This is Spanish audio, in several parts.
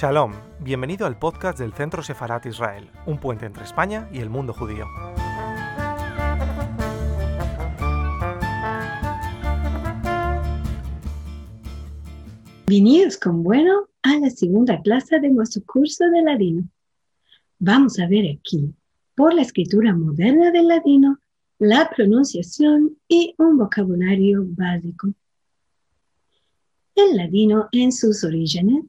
Shalom, bienvenido al podcast del Centro Sefarat Israel, un puente entre España y el mundo judío. Bienvenidos con bueno a la segunda clase de nuestro curso de ladino. Vamos a ver aquí, por la escritura moderna del ladino, la pronunciación y un vocabulario básico. El ladino en sus orígenes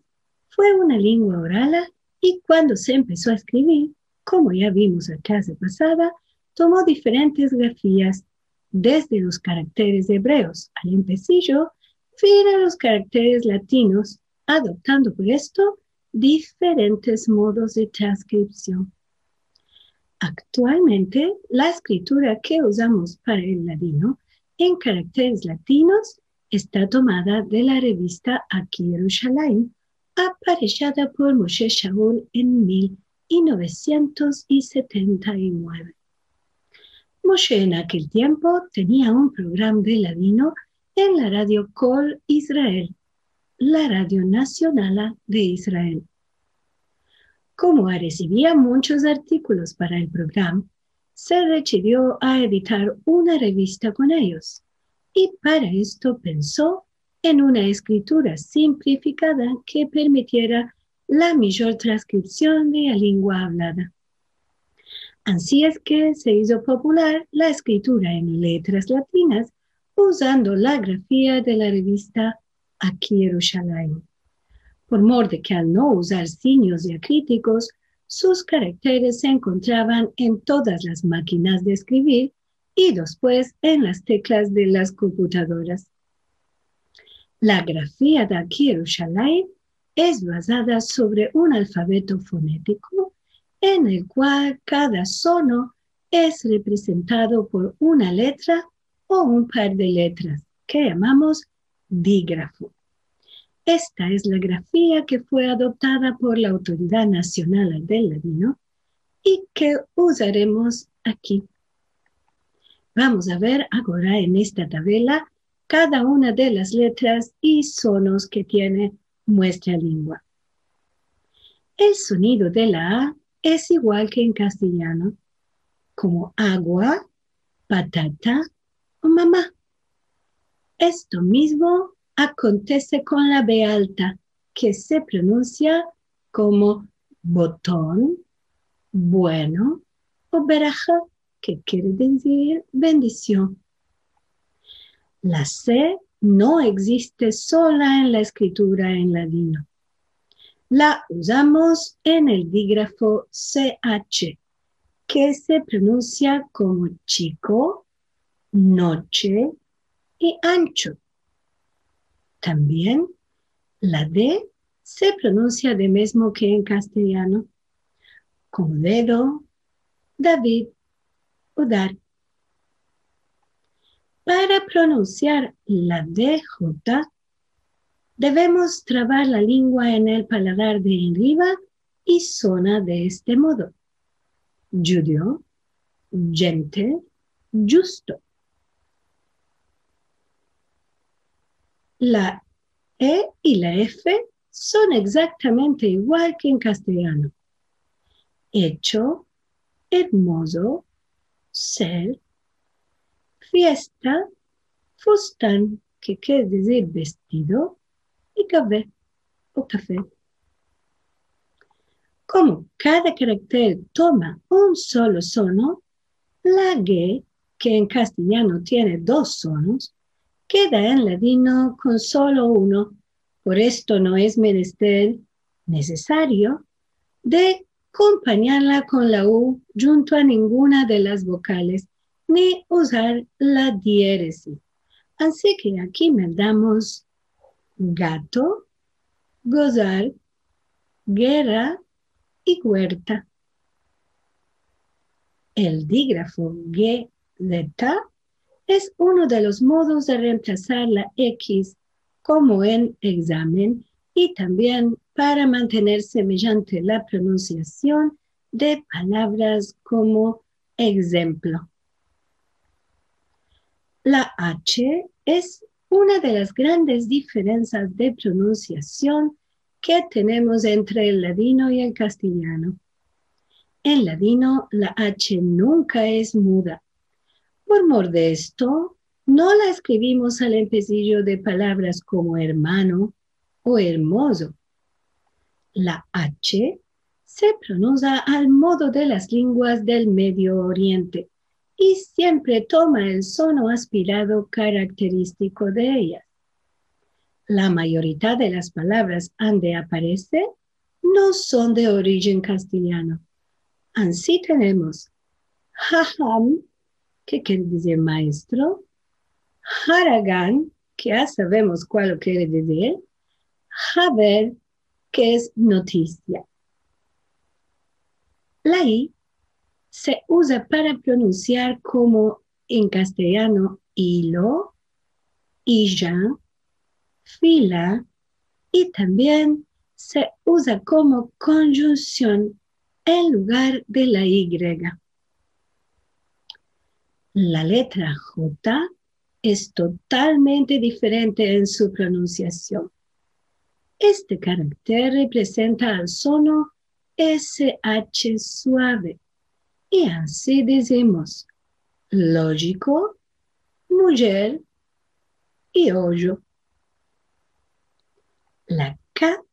fue una lengua oral y cuando se empezó a escribir, como ya vimos la clase pasada, tomó diferentes grafías, desde los caracteres hebreos al empecillo, fin a los caracteres latinos, adoptando por esto diferentes modos de transcripción. Actualmente, la escritura que usamos para el ladino en caracteres latinos está tomada de la revista Aquí aparejada por Moshe Shaul en 1979. Moshe en aquel tiempo tenía un programa de ladino en la radio Kol Israel, la radio nacional de Israel. Como recibía muchos artículos para el programa, se decidió a editar una revista con ellos y para esto pensó en una escritura simplificada que permitiera la mayor transcripción de la lengua hablada. Así es que se hizo popular la escritura en letras latinas usando la grafía de la revista Aquí Yerushalayim. Por mor de que al no usar signos diacríticos, sus caracteres se encontraban en todas las máquinas de escribir y después en las teclas de las computadoras. La grafía de Yerushalayim es basada sobre un alfabeto fonético en el cual cada sono es representado por una letra o un par de letras que llamamos dígrafo. Esta es la grafía que fue adoptada por la Autoridad Nacional del Ladino y que usaremos aquí. Vamos a ver ahora en esta tabla cada una de las letras y sonos que tiene nuestra lengua. El sonido de la A es igual que en castellano, como agua, patata o mamá. Esto mismo acontece con la B alta, que se pronuncia como botón, bueno o beraja, que quiere decir bendición. La C no existe sola en la escritura en ladino. La usamos en el dígrafo CH, que se pronuncia como chico, noche y ancho. También la D se pronuncia de mismo que en castellano, como dedo, David o dar. Para pronunciar la DJ, debemos trabar la lengua en el paladar de arriba y suena de este modo. Judío, gente, justo. La E y la F son exactamente igual que en castellano. Hecho, hermoso, ser, fiesta, fustán, que quiere decir vestido, y café o café. Como cada carácter toma un solo sono, la G, que en castellano tiene dos sonos, queda en ladino con solo uno. Por esto no es menester necesario de acompañarla con la U junto a ninguna de las vocales ni usar la diéresis. Así que aquí me damos gato, gozar, guerra y huerta. El dígrafo G es uno de los modos de reemplazar la X como en examen y también para mantenerse mediante la pronunciación de palabras como ejemplo. La H es una de las grandes diferencias de pronunciación que tenemos entre el ladino y el castellano. En ladino la H nunca es muda. Por mor de esto, no la escribimos al empecillo de palabras como hermano o hermoso. La H se pronuncia al modo de las lenguas del Medio Oriente y siempre toma el sono aspirado característico de ellas. La mayoría de las palabras donde aparece no son de origen castellano. Así tenemos haham, que quiere decir maestro, haragan, que ya sabemos cuál quiere decir, haber, que es noticia. La I se usa para pronunciar como en castellano hilo, ya, fila y también se usa como conjunción en lugar de la Y. La letra J es totalmente diferente en su pronunciación. Este carácter representa al sono SH suave y así decimos lógico, mujer y hoyo. La K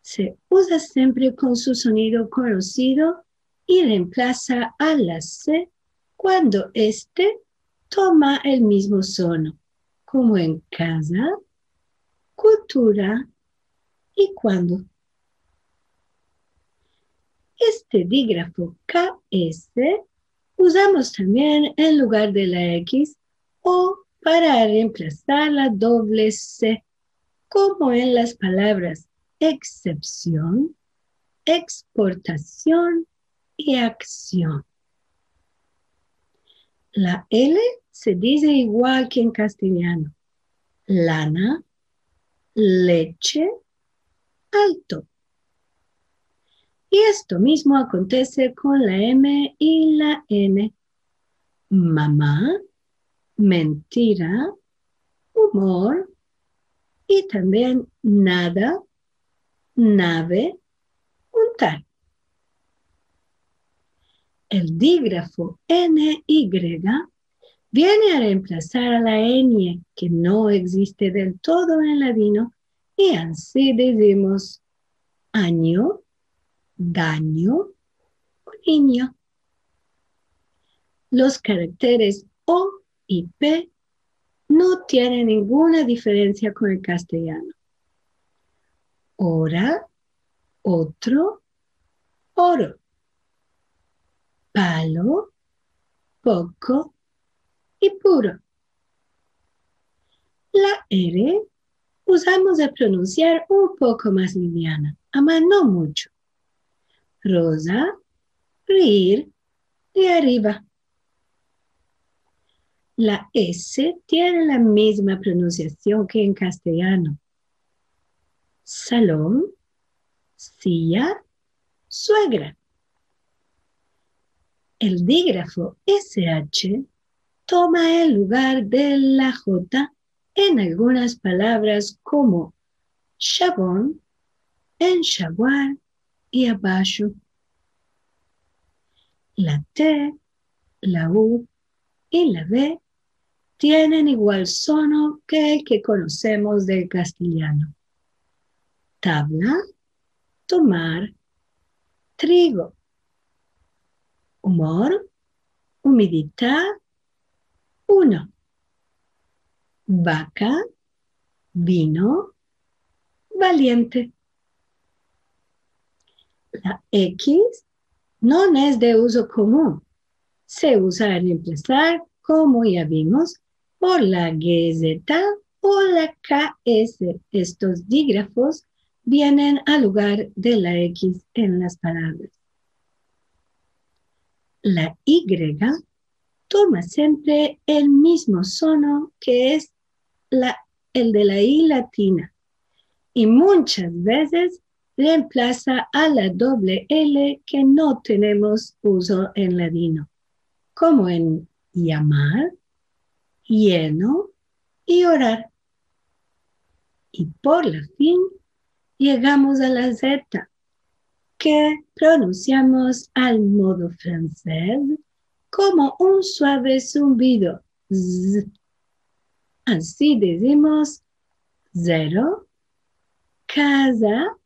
se usa siempre con su sonido conocido y reemplaza a la C cuando éste toma el mismo sono, como en casa, cultura y cuando. Este dígrafo KS usamos también en lugar de la X o para reemplazar la doble C, como en las palabras excepción, exportación y acción. La L se dice igual que en castellano. Lana, leche, alto. Y esto mismo acontece con la M y la N. Mamá, mentira, humor y también nada, nave, untar. El dígrafo NY viene a reemplazar a la N que no existe del todo en ladino y así decimos año, daño o niño. Los caracteres O y P no tienen ninguna diferencia con el castellano. Hora, otro, oro. Palo, poco y puro. La R usamos de pronunciar un poco más liviana, ama no mucho rosa, reír de arriba. La S tiene la misma pronunciación que en castellano. Salón, silla, suegra. El dígrafo SH toma el lugar de la J en algunas palabras como chabón, enxaguar y abajo. La T, la U y la B tienen igual sono que el que conocemos del castellano. Tabla, tomar, trigo. Humor, humidad, uno. Vaca, vino, valiente. La X no es de uso común. Se usa en reemplazar, como ya vimos, por la GZ o la KS. Estos dígrafos vienen al lugar de la X en las palabras. La Y toma siempre el mismo sono que es el de la I latina y muchas veces reemplaza a la doble L que no tenemos uso en ladino, como en llamar, lleno y orar. Y por la fin, llegamos a la Z, que pronunciamos al modo francés como un suave zumbido. Así decimos cero, casa,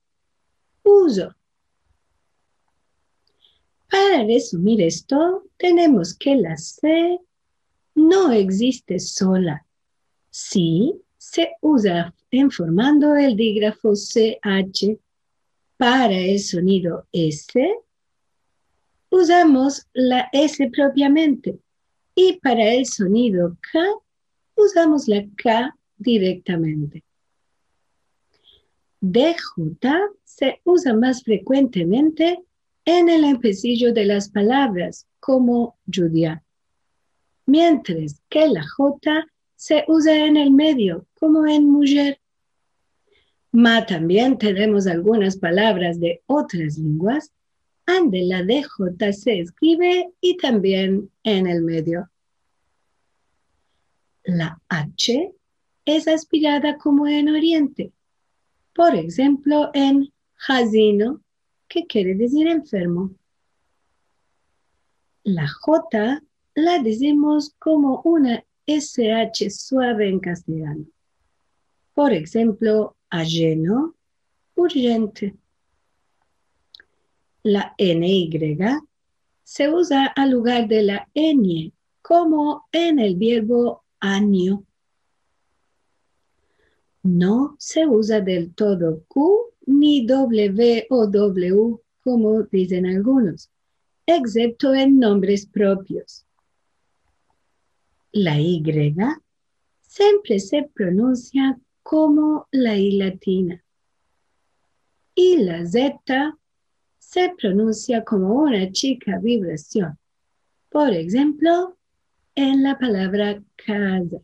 Para resumir esto, tenemos que la C no existe sola. Sí, se usa en formando el dígrafo CH para el sonido S. Usamos la S propiamente y para el sonido K usamos la K directamente. DJ se usa más frecuentemente en el empecillo de las palabras como judía, mientras que la J se usa en el medio como en mujer. Ma también tenemos algunas palabras de otras lenguas donde la DJ se escribe y también en el medio. La H es aspirada como en Oriente, por ejemplo en Jazino que quiere decir enfermo. La J la decimos como una SH suave en castellano. Por ejemplo, ajeno, urgente. La NY se usa al lugar de la ñ, como en el verbo año. No se usa del todo Q ni W o W, como dicen algunos, excepto en nombres propios. La Y siempre se pronuncia como la I latina. Y la Z se pronuncia como una chica vibración. Por ejemplo, en la palabra casa.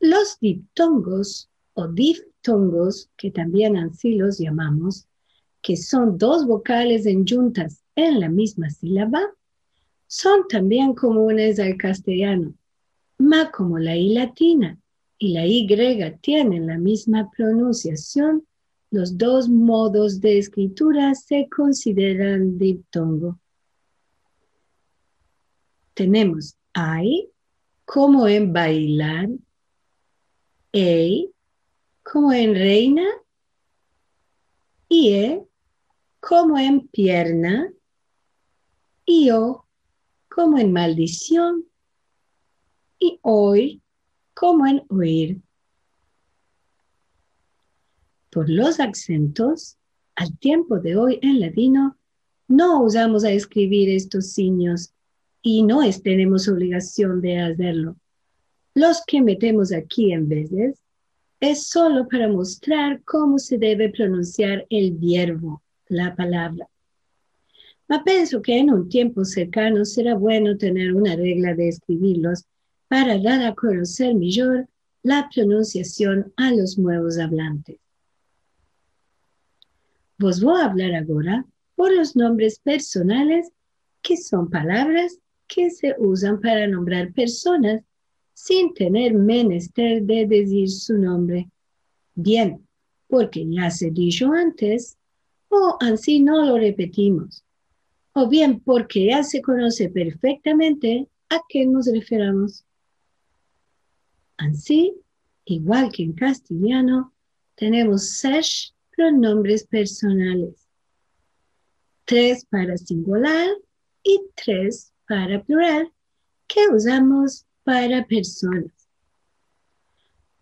Los diptongos o diftongos, que también así los llamamos, que son dos vocales en juntas en la misma sílaba, son también comunes al castellano, ma como la I latina y la Y tienen la misma pronunciación, los dos modos de escritura se consideran diptongo. Tenemos I como en bailar, EI como en reina y E como en pierna y O como en maldición y hoy como en oír. Por los acentos, al tiempo de hoy en latino, no usamos a escribir estos signos y no tenemos obligación de hacerlo. Los que metemos aquí en veces es solo para mostrar cómo se debe pronunciar el verbo, la palabra. Ma pienso que en un tiempo cercano será bueno tener una regla de escribirlos para dar a conocer mejor la pronunciación a los nuevos hablantes. Vos voy a hablar ahora por los nombres personales, que son palabras que se usan para nombrar personas sin tener menester de decir su nombre. Bien, porque ya se dijo antes, o así no lo repetimos, o bien porque ya se conoce perfectamente a qué nos referamos. Así, igual que en castellano, tenemos seis pronombres personales, tres para singular y tres para plural, que usamos para personas.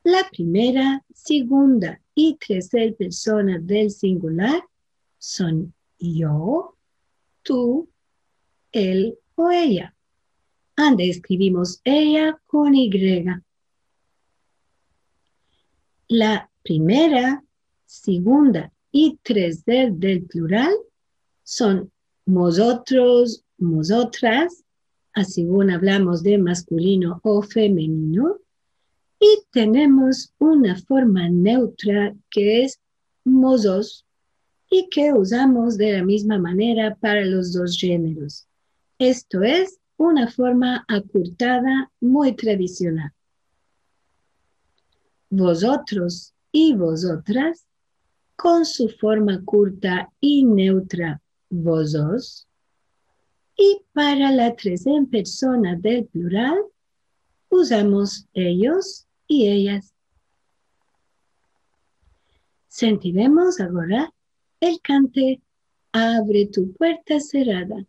La primera, segunda y tercera persona del singular son yo, tú, él o ella. Ande escribimos ella con Y. La primera, segunda y tercera del plural son nosotros, nosotras, así hablamos de masculino o femenino, y tenemos una forma neutra que es mozos y que usamos de la misma manera para los dos géneros. Esto es una forma acortada muy tradicional. Vosotros y vosotras, con su forma curta y neutra, vosotros. Y para la tres en persona del plural, usamos ellos y ellas. Sentiremos ahora el cante Abre tu puerta cerrada.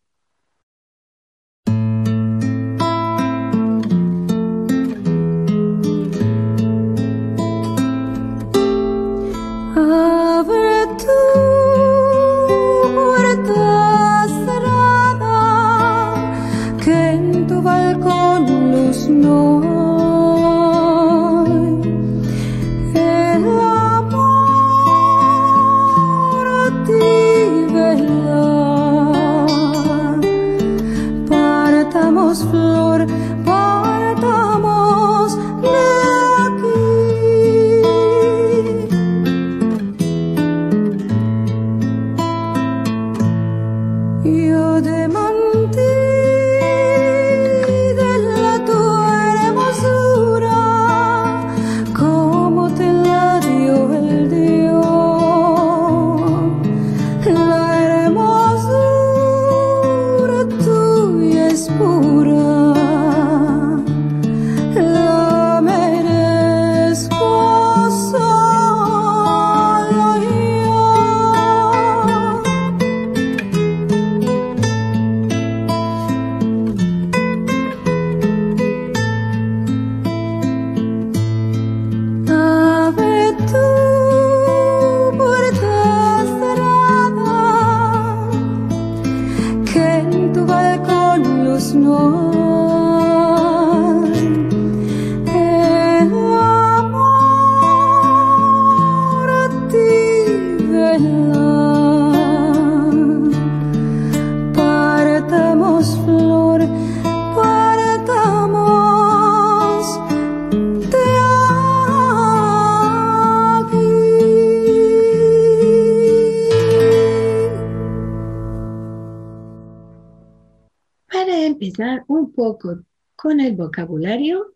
Un poco con el vocabulario,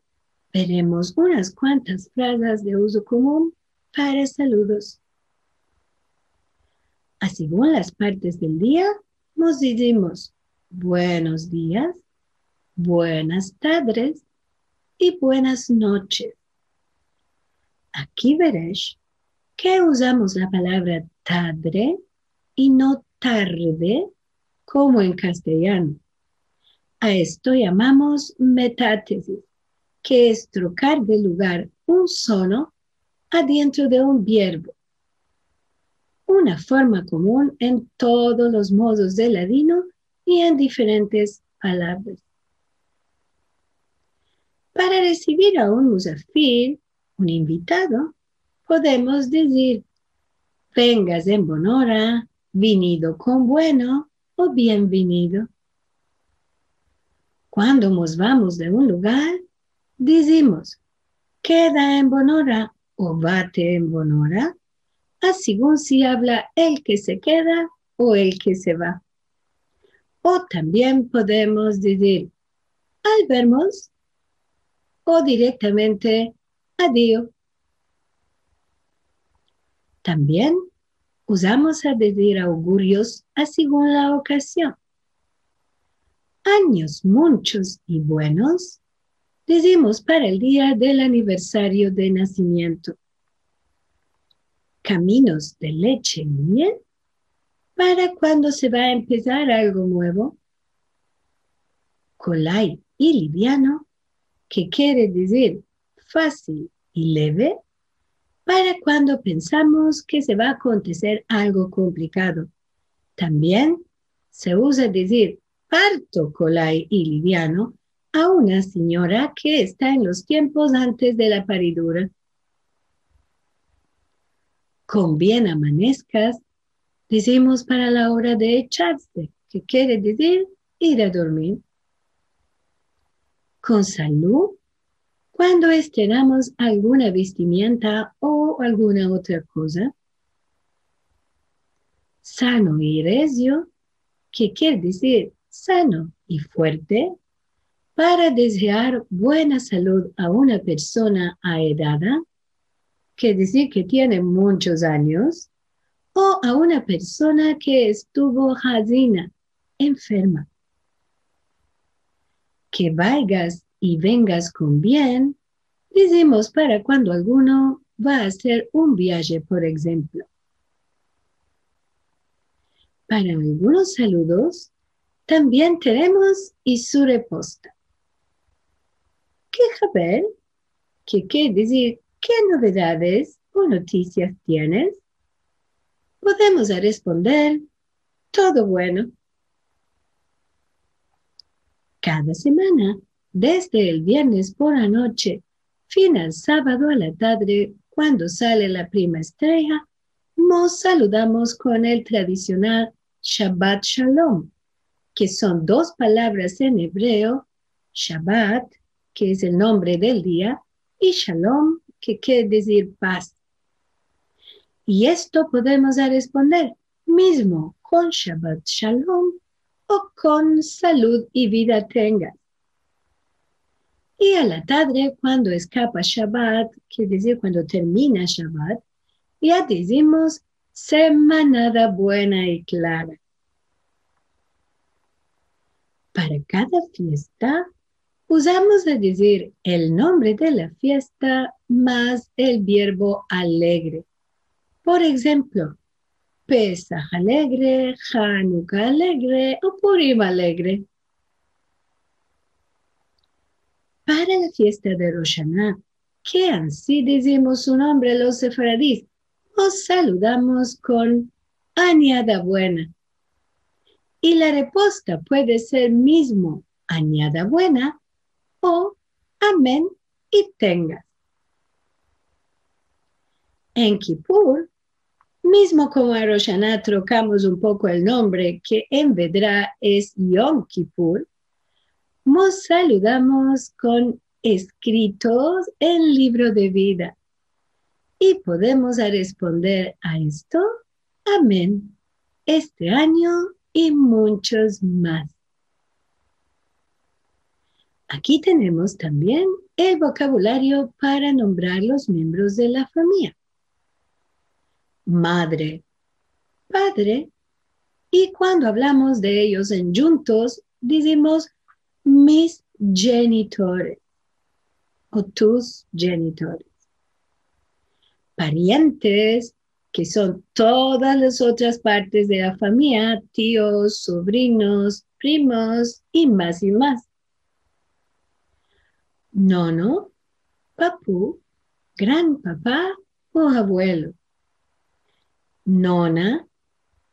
veremos unas cuantas frases de uso común para saludos. Así según las partes del día, nos decimos buenos días, buenas tardes y buenas noches. Aquí veréis que usamos la palabra tarde y no tarde como en castellano. A esto llamamos metátesis, que es trocar de lugar un sono adentro de un verbo. Una forma común en todos los modos de ladino y en diferentes palabras. Para recibir a un musafir, un invitado, podemos decir, vengas en bonora, venido con bueno o bienvenido. Cuando nos vamos de un lugar, decimos, queda en Bonora o bate en Bonora, así según si habla el que se queda o el que se va. O también podemos decir, al vernos o directamente adiós. También usamos a decir augurios a según la ocasión años muchos y buenos, decimos para el día del aniversario de nacimiento. Caminos de leche y miel para cuando se va a empezar algo nuevo. Colay y liviano, que quiere decir fácil y leve, para cuando pensamos que se va a acontecer algo complicado. También se usa decir parto colai y liviano a una señora que está en los tiempos antes de la paridura. Con bien amanezcas, decimos para la hora de echarse, que quiere decir ir a dormir. Con salud, cuando estrenamos alguna vestimenta o alguna otra cosa. Sano y recio, que quiere decir sano y fuerte para desear buena salud a una persona aedada, que decir que tiene muchos años, o a una persona que estuvo hazina, enferma. Que vayas y vengas con bien, decimos para cuando alguno va a hacer un viaje, por ejemplo. Para algunos saludos, también tenemos y su reposta. ¿Qué saber? ¿Qué quiere decir? ¿Qué novedades o noticias tienes? Podemos responder todo bueno. Cada semana, desde el viernes por la noche, fin al sábado a la tarde, cuando sale la prima estrella, nos saludamos con el tradicional Shabbat Shalom, que son dos palabras en hebreo, Shabbat, que es el nombre del día, y Shalom, que quiere decir paz. Y esto podemos responder mismo con Shabbat Shalom o con salud y vida tengas. Y a la tarde, cuando escapa Shabbat, quiere decir cuando termina Shabbat, ya decimos semanada buena y clara. Para cada fiesta, usamos de decir el nombre de la fiesta más el verbo alegre. Por ejemplo, Pesach alegre, Hanukkah alegre o Purim alegre. Para la fiesta de Roshaná, que así decimos su nombre los sefaradís, os saludamos con añada buena. Y la respuesta puede ser mismo añada buena o amén y tengas. En Kippur Mismo como a Roshaná trocamos un poco el nombre, que en Vedra es Yom Kippur, nos saludamos con escritos en libro de vida. Y podemos responder a esto, amén, este año y muchos más. Aquí tenemos también el vocabulario para nombrar los miembros de la familia madre, padre, y cuando hablamos de ellos en juntos, decimos mis genitores o tus genitores. Parientes, que son todas las otras partes de la familia, tíos, sobrinos, primos y más y más. Nono, papu, gran papá o abuelo nona,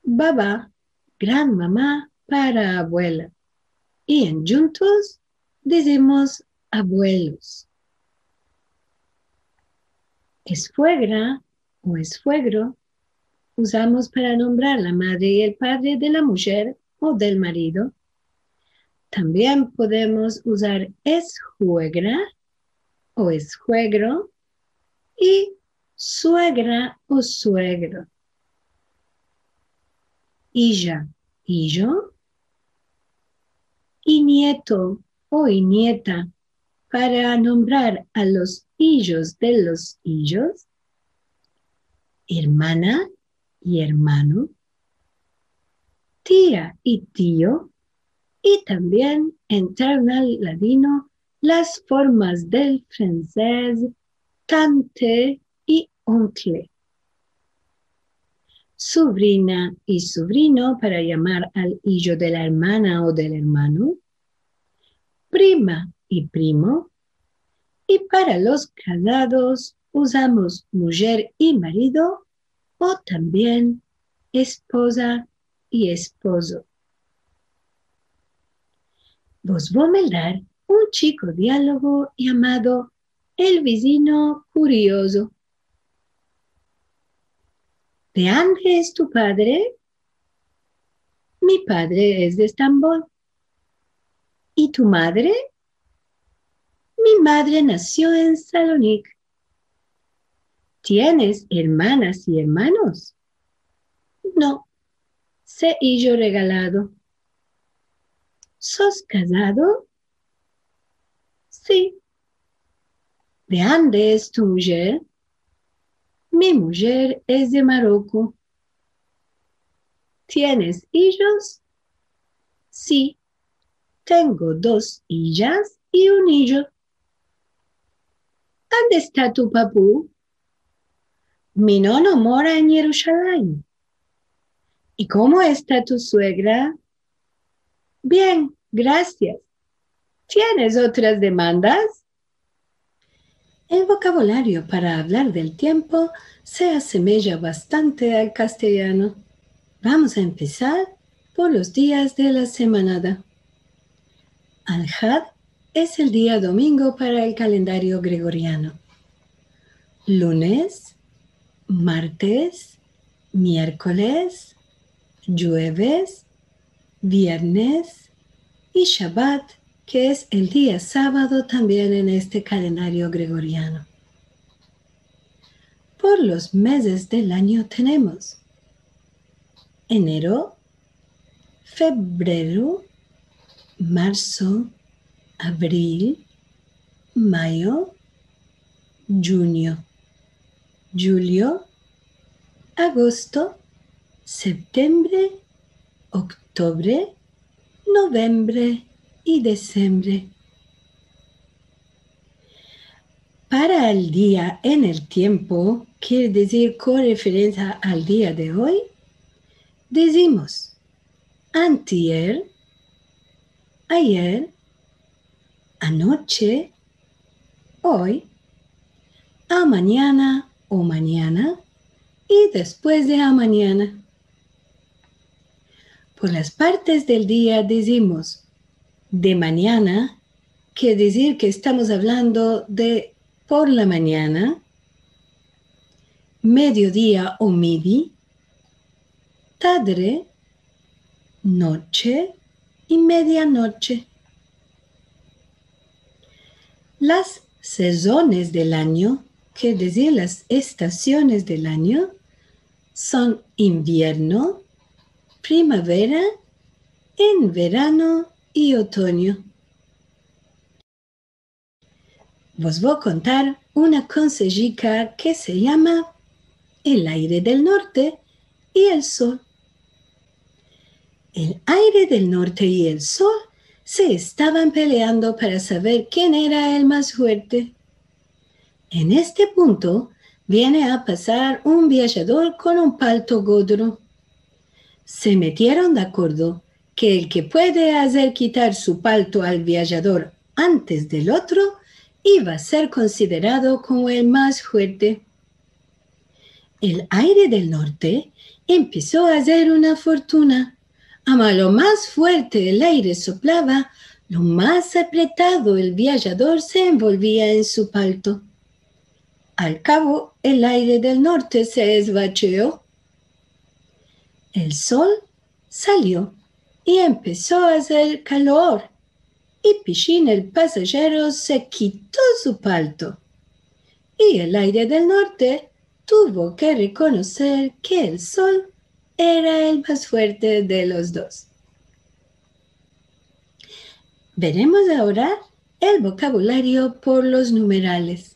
baba, gran mamá para abuela. Y en juntos decimos abuelos. Esfuegra o esfuegro usamos para nombrar la madre y el padre de la mujer o del marido. También podemos usar esjuegra o esjuegro y suegra o suegro. Ella y yo, y nieto o nieta para nombrar a los hijos de los hijos, hermana y hermano, tía y tío, y también entrar al ladino las formas del francés tante y oncle. Sobrina y sobrino para llamar al hijo de la hermana o del hermano, prima y primo, y para los casados usamos mujer y marido o también esposa y esposo. Vos vos dar un chico diálogo llamado El vecino curioso ¿De dónde es tu padre? Mi padre es de Estambul. ¿Y tu madre? Mi madre nació en Salonique. ¿Tienes hermanas y hermanos? No, sé yo regalado. ¿Sos casado? Sí. ¿De dónde es tu mujer? Mi mujer es de Marruecos. ¿Tienes hijos? Sí, tengo dos hijas y un hijo. ¿Dónde está tu papú? Mi nono mora en Jerusalén. ¿Y cómo está tu suegra? Bien, gracias. ¿Tienes otras demandas? El vocabulario para hablar del tiempo se asemeja bastante al castellano. Vamos a empezar por los días de la semana. Al-Had es el día domingo para el calendario gregoriano. Lunes, martes, miércoles, jueves, viernes y Shabbat, que es el día sábado también en este calendario gregoriano. Por los meses del año tenemos enero, febrero, marzo, abril, mayo, junio, julio, agosto, septiembre, octubre, noviembre y diciembre. Para el día en el tiempo, quiere decir con referencia al día de hoy, decimos antier, ayer, anoche, hoy, a mañana o mañana y después de a mañana. Por las partes del día decimos de mañana, quiere decir que estamos hablando de por la mañana, mediodía o midi, tarde, noche y medianoche. Las sezones del año, que decir las estaciones del año, son invierno, primavera, en verano y otoño. Vos voy a contar una consejica que se llama el aire del norte y el sol. El aire del norte y el sol se estaban peleando para saber quién era el más fuerte. En este punto viene a pasar un viajador con un palto godro. Se metieron de acuerdo que el que puede hacer quitar su palto al viajador antes del otro iba a ser considerado como el más fuerte. El aire del norte empezó a hacer una fortuna. A lo más fuerte el aire soplaba, lo más apretado el viajador se envolvía en su palto. Al cabo, el aire del norte se esvacheó. El sol salió y empezó a hacer calor. Y Pichín el pasajero se quitó su palto. Y el aire del norte tuvo que reconocer que el sol era el más fuerte de los dos. Veremos ahora el vocabulario por los numerales.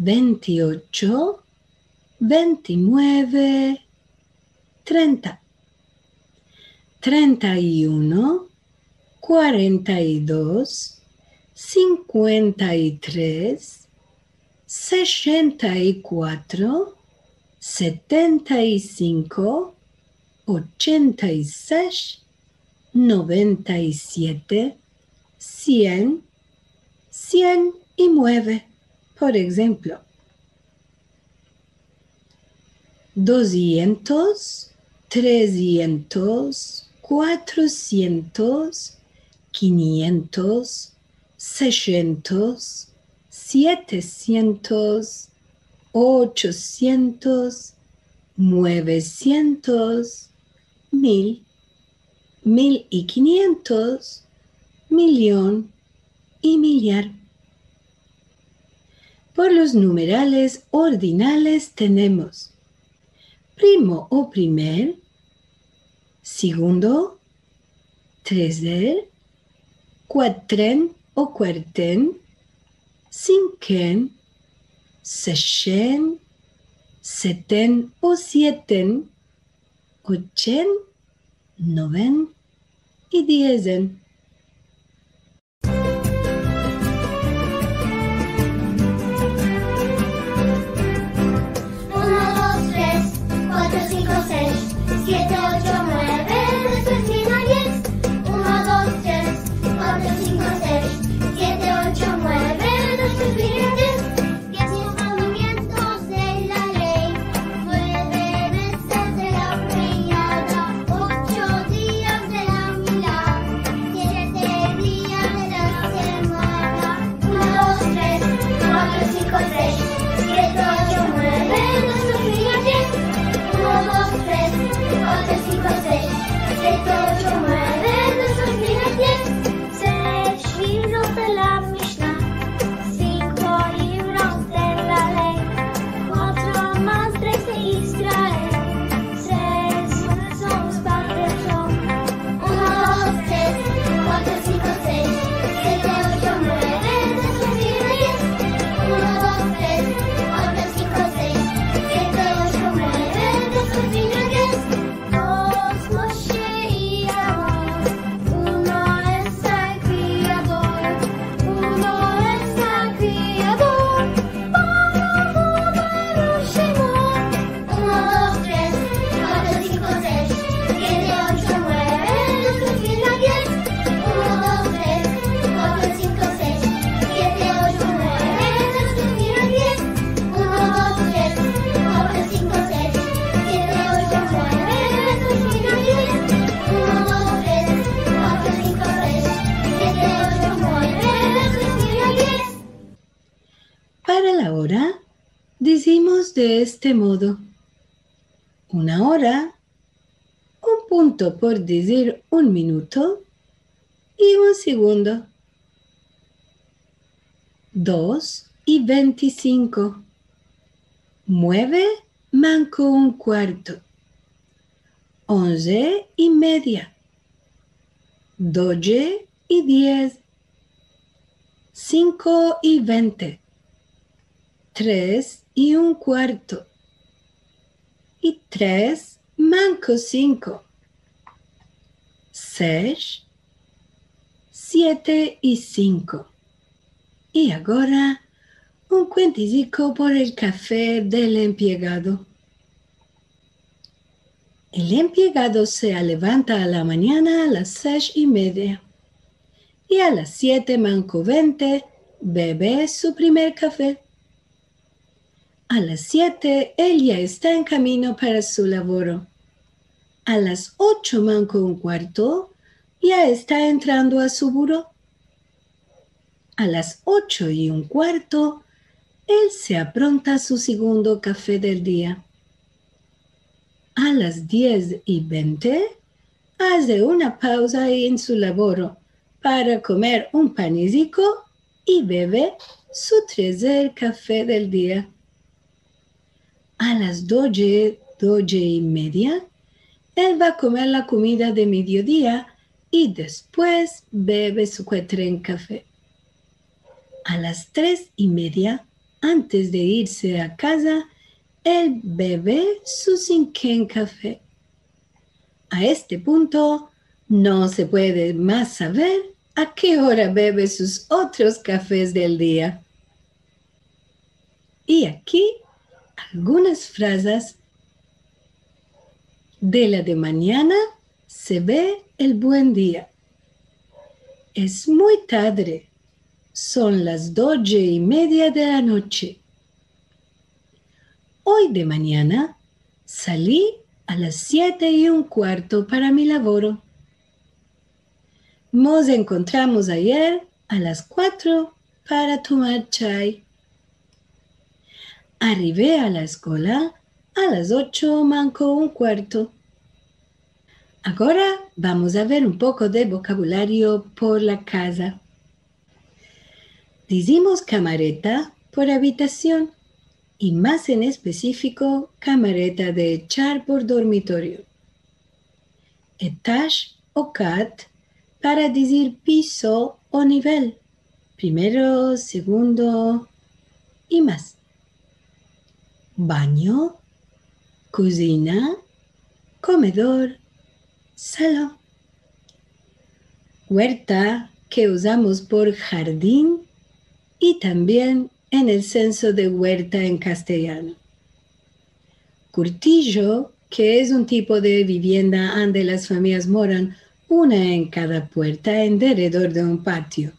diremos 21, 22, 23, 24, 25, 26, 27, 28, 29, 30, 31, 42, 53, 64, 75, 86, 97, 100, 109, por ejemplo. 200, 300, 400, 500, 600, 700, 800, 900, 1000, 1500, millón y millar. Por los numerales ordinales tenemos. Primo o primer, segundo, tercer, cuatren o cuarten, cinquen, seshen, seten o sieten, ochen, noven y diesen. De este modo. Una hora, un punto por decir un minuto y un segundo. Dos y veinticinco. Mueve manco un cuarto. Once y media. Doce y diez. Cinco y veinte. Tres y un cuarto. Y tres, manco cinco. Seis, siete y cinco. Y ahora un cuentico por el café del empleado. El empleado se levanta a la mañana a las seis y media. Y a las siete manco veinte bebe su primer café. A las siete, ella está en camino para su labor. A las ocho manco un cuarto, ya está entrando a su buró. A las ocho y un cuarto, él se apronta su segundo café del día. A las diez y veinte, hace una pausa en su labor para comer un panecico y bebe su tercer café del día a las doce, doce y media, él va a comer la comida de mediodía y después bebe su en café. A las tres y media, antes de irse a casa, él bebe su cinquén café. A este punto, no se puede más saber a qué hora bebe sus otros cafés del día. Y aquí algunas frases de la de mañana se ve el buen día. Es muy tarde. Son las doce y media de la noche. Hoy de mañana salí a las siete y un cuarto para mi laboro. Nos encontramos ayer a las cuatro para tomar chai. Arribé a la escuela a las ocho manco un cuarto. Ahora vamos a ver un poco de vocabulario por la casa. Decimos camareta por habitación y más en específico camareta de echar por dormitorio. Etage o cat para decir piso o nivel, primero, segundo y más. Baño, cocina, comedor, salón. Huerta que usamos por jardín y también en el censo de huerta en castellano. Curtillo, que es un tipo de vivienda donde las familias moran una en cada puerta en derredor de un patio.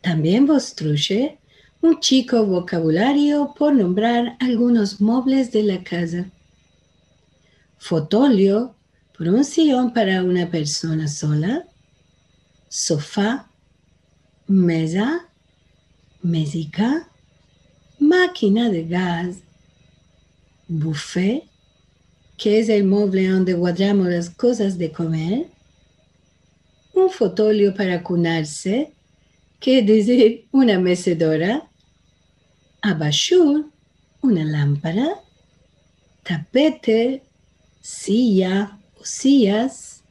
También vostruye un chico vocabulario por nombrar algunos muebles de la casa. Fotolio por un sillón para una persona sola. Sofá, mesa, mesica, máquina de gas, buffet, que es el mueble donde guardamos las cosas de comer, un fotolio para cunarse, que es decir, una mecedora, abajur, una lámpara, tapete, silla o sillas,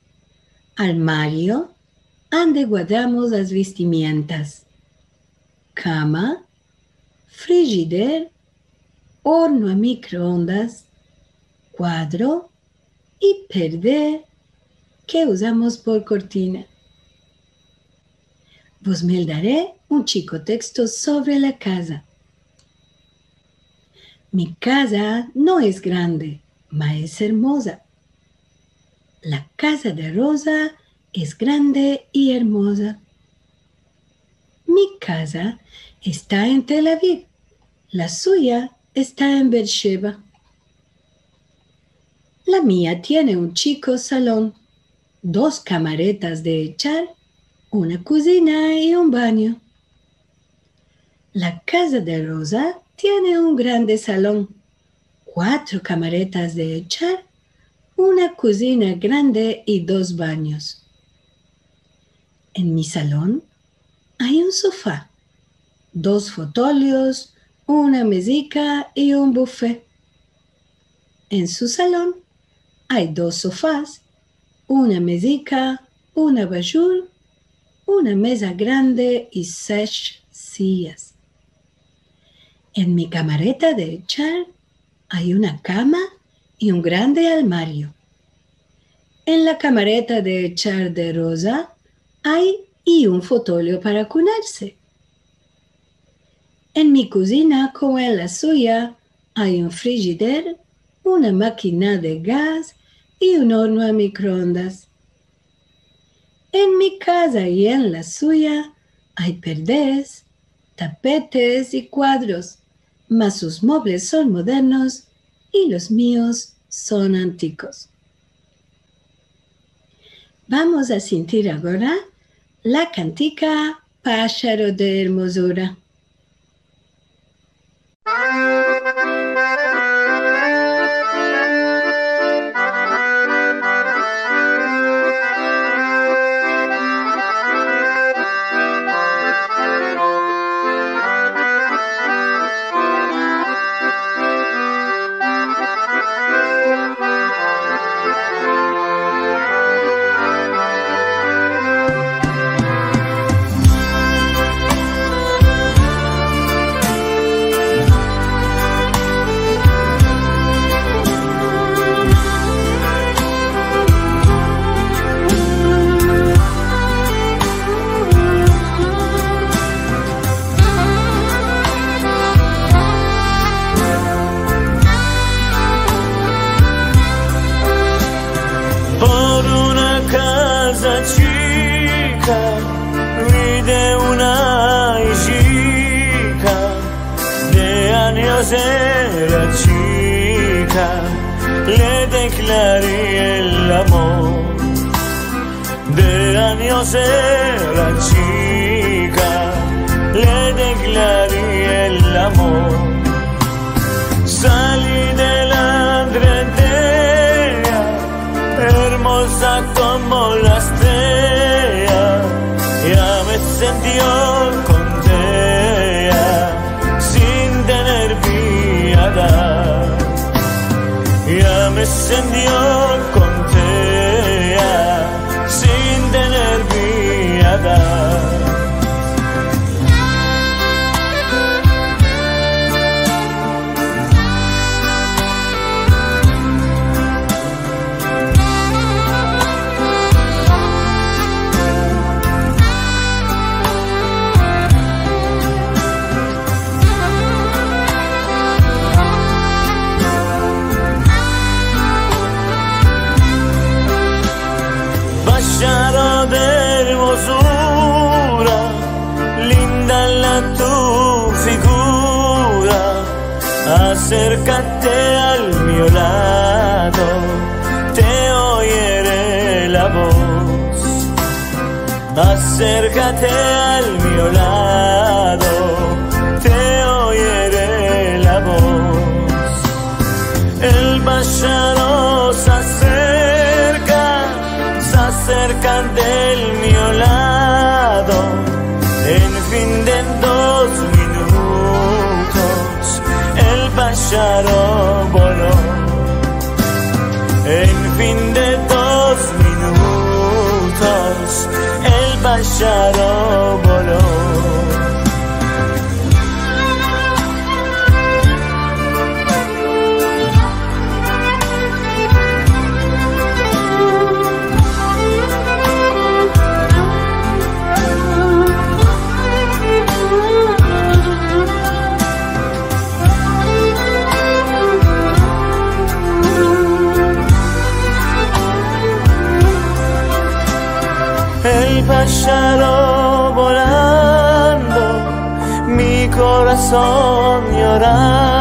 armario, donde guardamos las vestimientas, cama, frigider, horno a microondas, cuadro y perder que usamos por cortina. Vos me daré un chico texto sobre la casa. Mi casa no es grande, ma es hermosa. La casa de Rosa es grande y hermosa. Mi casa está en Tel Aviv. La suya está en Beersheba. La mía tiene un chico salón, dos camaretas de echar, una cocina y un baño. La casa de Rosa tiene un grande salón, cuatro camaretas de echar, una cocina grande y dos baños. En mi salón hay un sofá, dos fotolios, una mesica y un buffet. En su salón hay dos sofás, una mesica, una bajul, una mesa grande y seis sillas. En mi camareta de echar hay una cama y un grande armario. En la camareta de echar de Rosa hay y un fotolio para cunarse. En mi cocina, como en la suya, hay un frigider, una máquina de gas y un horno a microondas. En mi casa y en la suya hay perdes, tapetes y cuadros, mas sus muebles son modernos y los míos son antiguos. Vamos a sentir ahora la cantica Pájaro de Hermosura. Σε ρατσίκα, λέτε κλαρία الا. Acércate al mi lado, te oiré la voz. El bacharo se acerca, se acerca del mío lado, en fin de dos minutos, el bacharo voló. En fin de el bacharo voló. on your eyes.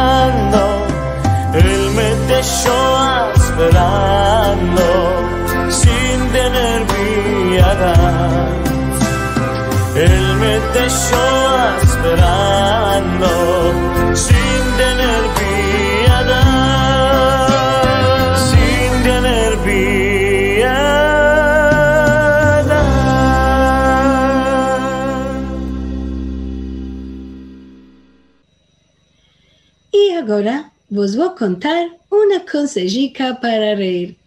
Ahora vos voy a contar una consejica para reír.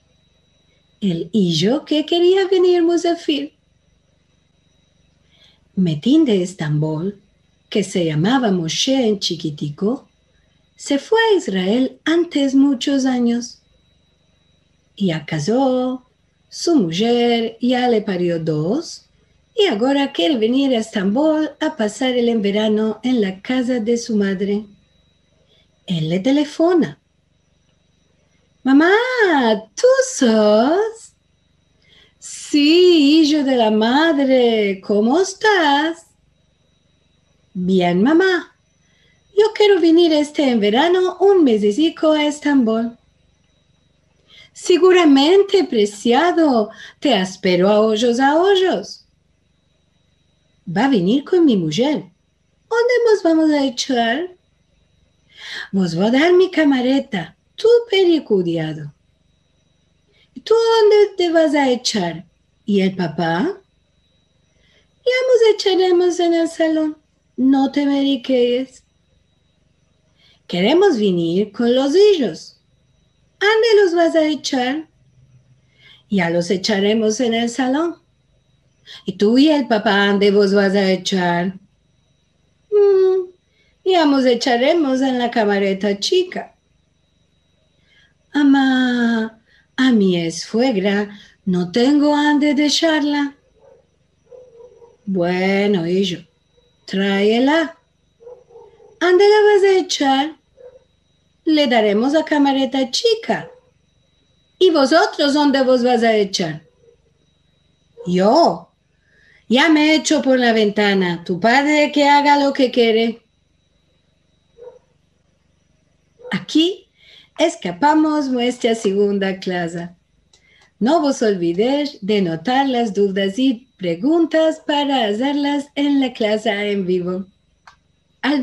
El hijo que quería venir Musafir. Metín de Estambul, que se llamaba Moshe en chiquitico, se fue a Israel antes muchos años. Ya casó, su mujer ya le parió dos, y ahora quiere venir a Estambul a pasar el verano en la casa de su madre. Él le telefona. Mamá, ¿tú sos? Sí, hijo de la madre, ¿cómo estás? Bien, mamá. Yo quiero venir este en verano un mesecico a Estambul. Seguramente, preciado, te espero a hoyos a hoyos. Va a venir con mi mujer. ¿Dónde nos vamos a echar? Vos voy a dar mi camareta, tú pericudiado. ¿Y tú dónde te vas a echar? ¿Y el papá? Ya nos echaremos en el salón, no te meriquees. Queremos venir con los hijos. ¿Dónde los vas a echar? Ya los echaremos en el salón. ¿Y tú y el papá dónde vos vas a echar? Mm, ya nos echaremos en la camareta chica. Ama, a mi suegra no tengo ande de echarla. Bueno, hijo, tráela. ¿Ande la vas a echar? Le daremos a camareta chica. ¿Y vosotros dónde vos vas a echar? Yo. Ya me echo por la ventana. Tu padre que haga lo que quiere. Aquí escapamos nuestra segunda clase. No vos olvidéis de notar las dudas y preguntas para hacerlas en la clase en vivo. Al.